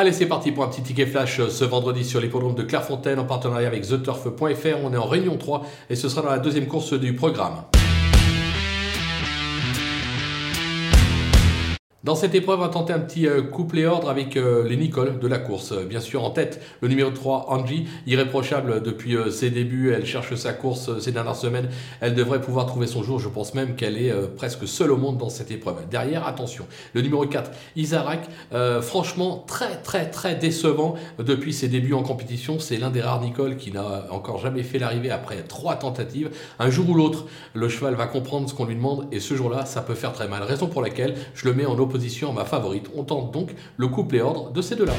Allez, c'est parti pour un petit ticket flash euh, ce vendredi sur l'hippodrome de Clairefontaine en partenariat avec TheTurf.fr. On est en réunion 3 et ce sera dans la deuxième course du programme. Dans cette épreuve, on va tenter un petit euh, couplet ordre avec euh, les Nicole de la course. Euh, bien sûr, en tête, le numéro 3, Angie, irréprochable depuis ses débuts. Elle cherche sa course ces dernières semaines. Elle devrait pouvoir trouver son jour. Je pense même qu'elle est presque seule au monde dans cette épreuve. Derrière, attention, le numéro 4, Isarak, franchement très très très décevant depuis ses débuts en compétition. C'est l'un des rares Nicole qui n'a encore jamais fait l'arrivée après trois tentatives. Un jour ou l'autre, le cheval va comprendre ce qu'on lui demande et ce jour-là, ça peut faire très mal. Raison pour laquelle je le mets en opposition ma favorite. On tente donc le couple et ordre de ces deux-là.